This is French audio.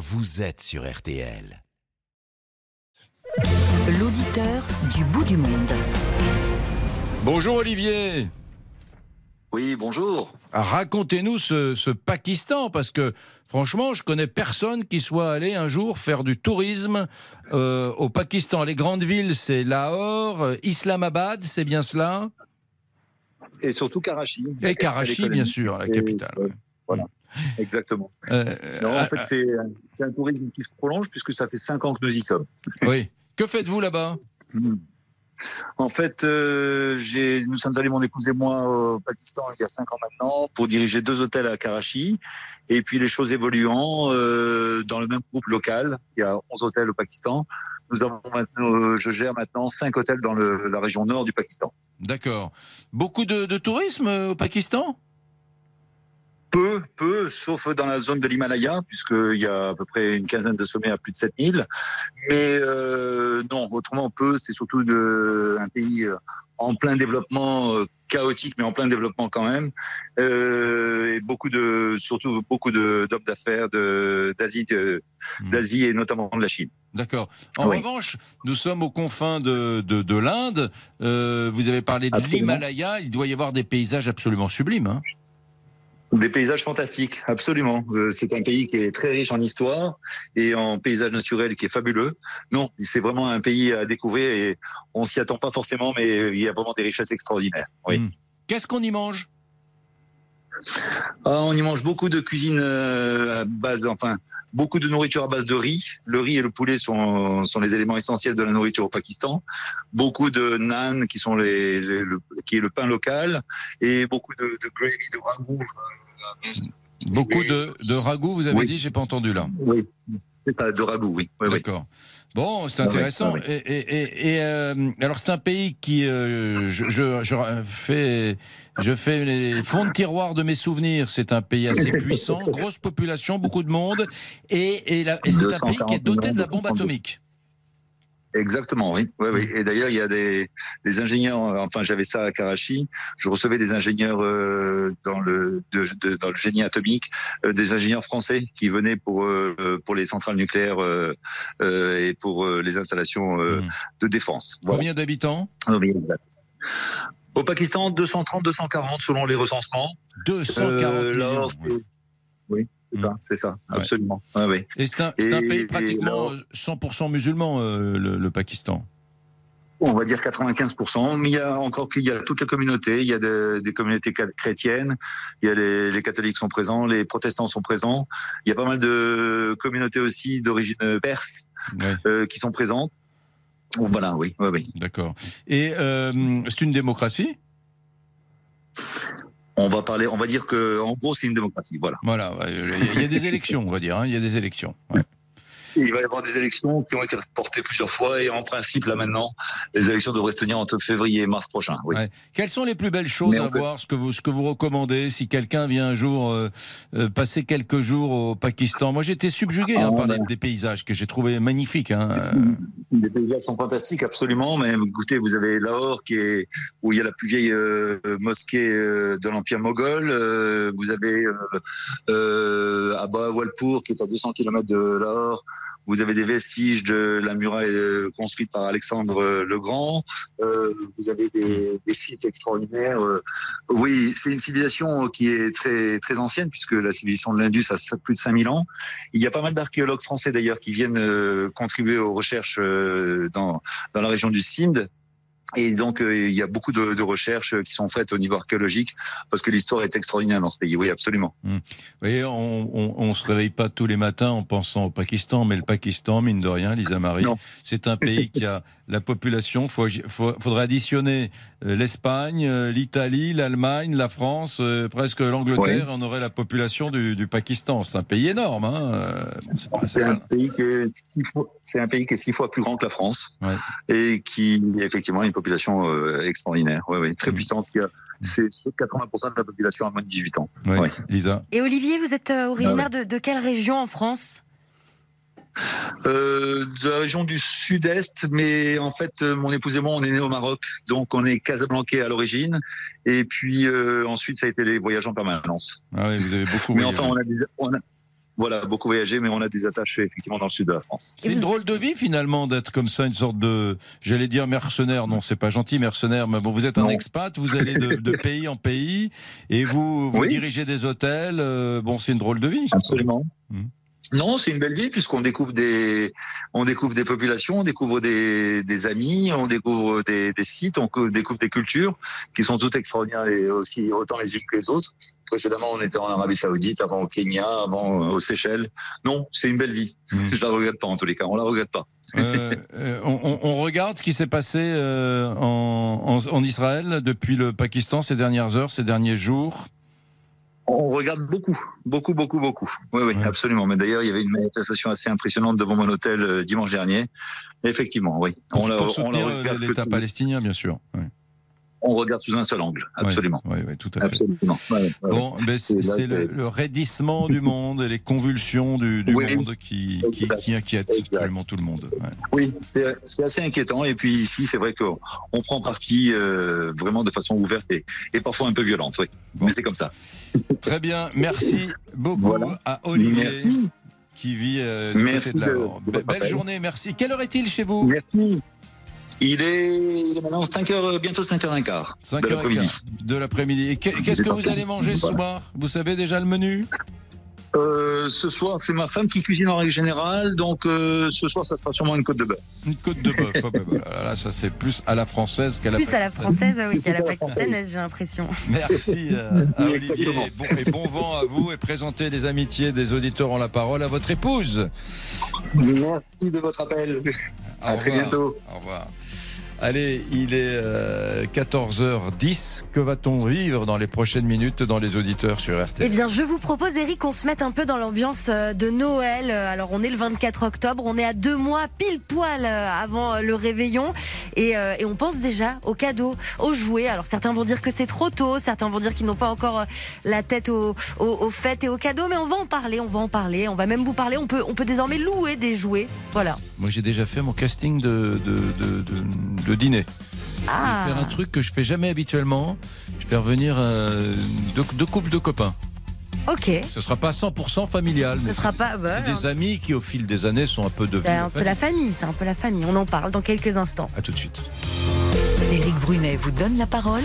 vous êtes sur RTL. L'auditeur du bout du monde. Bonjour Olivier. Oui, bonjour. Racontez-nous ce, ce Pakistan, parce que franchement, je connais personne qui soit allé un jour faire du tourisme euh, au Pakistan. Les grandes villes, c'est Lahore, euh, Islamabad, c'est bien cela? Et surtout Karachi. Et Karachi, bien sûr, la Et, capitale. euh. Voilà, exactement. Euh, Non, euh, en fait, c'est un- c'est un tourisme qui se prolonge puisque ça fait cinq ans que nous y sommes. oui. Que faites-vous là-bas? En fait, euh, nous sommes allés, mon épouse et moi, au Pakistan il y a cinq ans maintenant pour diriger deux hôtels à Karachi. Et puis les choses évoluant, euh, dans le même groupe local, il y a 11 hôtels au Pakistan, nous avons maintenant, euh, je gère maintenant cinq hôtels dans le- la région nord du Pakistan. D'accord. Beaucoup de, de tourisme euh, au Pakistan? Peu, peu, sauf dans la zone de l'Himalaya, puisqu'il y a à peu près une quinzaine de sommets à plus de 7000. Mais euh, non, autrement peu, c'est surtout de, un pays euh, en plein développement, euh, chaotique, mais en plein développement quand même. Euh, et beaucoup de, surtout beaucoup d'hommes d'affaires d'Asie, Hmm. d'Asie et notamment de la Chine. D'accord. En Oui. revanche, nous sommes aux confins de, de, de l'Inde. Vous avez parlé de l'Himalaya. Il doit y avoir des paysages absolument sublimes. hein. Des paysages fantastiques, absolument. Euh, c'est un pays qui est très riche en histoire et en paysages naturels qui est fabuleux. Non, c'est vraiment un pays à découvrir et on s'y attend pas forcément, mais il y a vraiment des richesses extraordinaires. Oui. Mm. Qu'est-ce qu'on y mange? Ah, on y mange beaucoup de cuisine euh, à base, enfin, beaucoup de nourriture à base de riz. Le riz et le poulet sont, sont les éléments essentiels de la nourriture au Pakistan. Beaucoup de naan qui sont les, les- le, qui est le pain local et beaucoup de, de gravy, de ragoût. Beaucoup de, de ragoût, vous avez Oui. dit, j'ai pas entendu là. Oui, c'est de ragoût, oui. D'accord. Bon, c'est Ah oui, intéressant. ah oui. Et, et- et- et, euh, alors, c'est un pays qui, euh, je, je, je fais, je fais les fonds de tiroir de mes souvenirs. C'est un pays assez puissant, grosse population, beaucoup de monde, et, et, la- et c'est un pays qui est doté de la bombe 242. atomique. Exactement, oui. oui, oui. Et d'ailleurs, il y a des, des ingénieurs. euh, Enfin, j'avais ça à Karachi. Je recevais des ingénieurs euh, dans le de, de- dans le génie atomique, euh, des ingénieurs français qui venaient pour euh, pour les centrales nucléaires euh, euh, et pour euh, les installations euh, Mm. de défense. Voilà. Combien d'habitants? Ah. Au Pakistan, 230, 240 selon les recensements. 240 Euh, millions. là, Oui, c'est ça, c'est ça, Ouais. absolument. Ouais, oui. Et c'est un, pays pratiquement alors- 100% musulman, euh, le, le Pakistan. On va dire 95%, mais il y a encore qu'il y a toutes les communautés. Il y a de- des communautés chrétiennes, il y a les, les catholiques sont présents, les protestants sont présents. Il y a pas mal de communautés aussi d'origine perse Ouais, euh, qui sont présentes. Voilà, oui, oui, oui. d'accord. Et euh, c'est une démocratie? On va parler, on va dire que en gros c'est une démocratie. Voilà. Voilà, il y, a- des élections, on va dire. hein, Il y a des élections. Il va y avoir des élections qui ont été reportées plusieurs fois et en principe là maintenant les élections devraient se tenir entre février et mars prochain. Oui. Ouais. Quelles sont les plus belles choses Mais à voir Ce que vous, ce que vous recommandez si quelqu'un vient un jour euh, euh, passer quelques jours au Pakistan? Moi, j'ai été subjugué hein, Ah, par des paysages que j'ai trouvé magnifiques. Hein. Les paysages sont fantastiques, absolument. Mais écoutez, vous avez Lahore, qui est où il y a la plus vieille euh, mosquée de l'Empire moghol. Vous avez à Bahawalpur, qui est à 200 km de Lahore. Vous avez des vestiges de la muraille euh, construite par Alexandre euh, le Grand. Euh, vous avez des, des sites extraordinaires. Euh, oui, c'est une civilisation qui est très très ancienne, puisque la civilisation de l'Indus a plus de 5000 ans. Il y a pas mal d'archéologues français d'ailleurs qui viennent euh, contribuer aux recherches dans, dans la région du Sindh. Et donc, euh, il y a beaucoup de, de recherches qui sont faites au niveau archéologique parce que l'histoire est extraordinaire dans ce pays. Oui, absolument. Vous voyez, on, on se réveille pas tous les matins en pensant au Pakistan, mais le Pakistan, mine de rien, Lisa Marie, c'est un pays qui a la population. Faut, faut- faudrait additionner euh, l'Espagne, euh, l'Italie, l'Allemagne, la France, euh, presque l'Angleterre. On aurait la population du, du Pakistan. C'est un pays énorme. Hein. euh, bon, c'est pas- c'est C'est un, pays qui est six fois- c'est un pays qui est six fois plus grand que la France Ouais. et qui effectivement une population euh, extraordinaire, ouais, ouais, très Mm. puissante. Qui a, c'est 80% de la population à moins de 18 ans. Ouais. Lisa. Et Olivier, vous êtes euh, originaire de, de quelle région en France? Euh, de la région du sud-est, mais en fait, euh, mon épouse et moi, on est nés au Maroc, donc on est casablancais à l'origine, et puis euh, ensuite, ça a été les voyages en permanence. Ah oui, vous avez beaucoup Mais voyagé. enfin, on a, des, on a, voilà, beaucoup voyagé, mais on a des attaches effectivement dans le sud de la France. C'est une drôle de vie finalement d'être comme ça, une sorte de, j'allais dire mercenaire. Non, c'est pas gentil, mercenaire. Mais bon, vous êtes un expat, vous allez de, de, pays en pays et vous, vous dirigez des hôtels. Euh, bon, c'est une drôle de vie. Absolument. Mmh. Non, c'est une belle vie puisqu'on découvre des, on découvre des populations, on découvre des, des amis, on découvre des, des, sites, on découvre des cultures qui sont toutes extraordinaires et aussi autant les unes que les autres. Précédemment, on était en Arabie Saoudite, avant au Kenya, avant euh, aux Seychelles. Non, c'est une belle vie. Mmh. Je la regrette pas en tous les cas. On la regrette pas. Euh, euh on, on, regarde ce qui s'est passé euh, en, en, en Israël depuis le Pakistan ces dernières heures, ces derniers jours. On regarde beaucoup, beaucoup, beaucoup, beaucoup. Oui, oui, absolument. Mais d'ailleurs, il y avait une manifestation assez impressionnante devant mon hôtel euh, dimanche dernier. effectivement, oui. Pour, on pour soutenir l'État palestinien, bien sûr. Oui on regarde sous un seul angle, absolument. Oui, oui, tout à fait. bon, mais c'est le, raidissement du monde et les convulsions du, monde qui, qui, inquiètent vraiment tout le monde. Oui, c'est assez inquiétant. Et puis ici, c'est vrai qu'on prend parti euh, vraiment de façon ouverte et, parfois un peu violente, oui. Mais c'est comme ça. Très bien, merci beaucoup à Olivier. Qui vit euh, du côté de la... Belle journée, merci. Quelle heure est-il chez vous? Merci. Il est, maintenant 5h, bientôt 5h15. 5 h de l'après-midi. De l'après-midi. Et qu'est-ce que vous allez manger ce soir? Vous savez déjà le menu? Euh, ce soir, c'est ma femme qui cuisine en règle générale, donc euh, ce soir, ça sera sûrement une côte de bœuf. Une côte de bœuf, oh, bah, là, ça c'est plus à la française qu'à la Plus à la française, oui, qu'à la pakistanaise, j'ai l'impression. Merci euh, à Olivier, et bon, et bon, vent à vous, et présentez des amitiés des auditeurs en la parole à votre épouse. Merci de votre appel. à très bientôt. Au revoir. Allez, il est 14h10. Euh, que va-t-on vivre dans les prochaines minutes dans les auditeurs sur RT Eh bien, je vous propose, Eric, qu'on se mette un peu dans l'ambiance euh, de Noël. Alors, on est le 24 octobre, on est à deux mois pile poil euh, avant le réveillon. Et, on pense déjà aux cadeaux, aux jouets. Alors, certains vont dire que c'est trop tôt, certains vont dire qu'ils n'ont pas encore la tête aux, fêtes et aux cadeaux. Mais on va en parler, on va en parler. On va même vous parler. On peut, on peut désormais louer des jouets. Voilà. Moi, j'ai déjà fait mon casting de, de, de le dîner. Ah. Je vais faire un truc que je fais jamais habituellement. Je vais revenir euh, deux, couples de copains. Ok. Ce sera pas 100% familial. Ce sera pas. Bah, c'est des amis qui, au fil des années, sont un peu devenus. C'est un peu la famille. C'est un peu la famille. On en parle dans quelques instants. À tout de suite. Éric Brunet vous donne la parole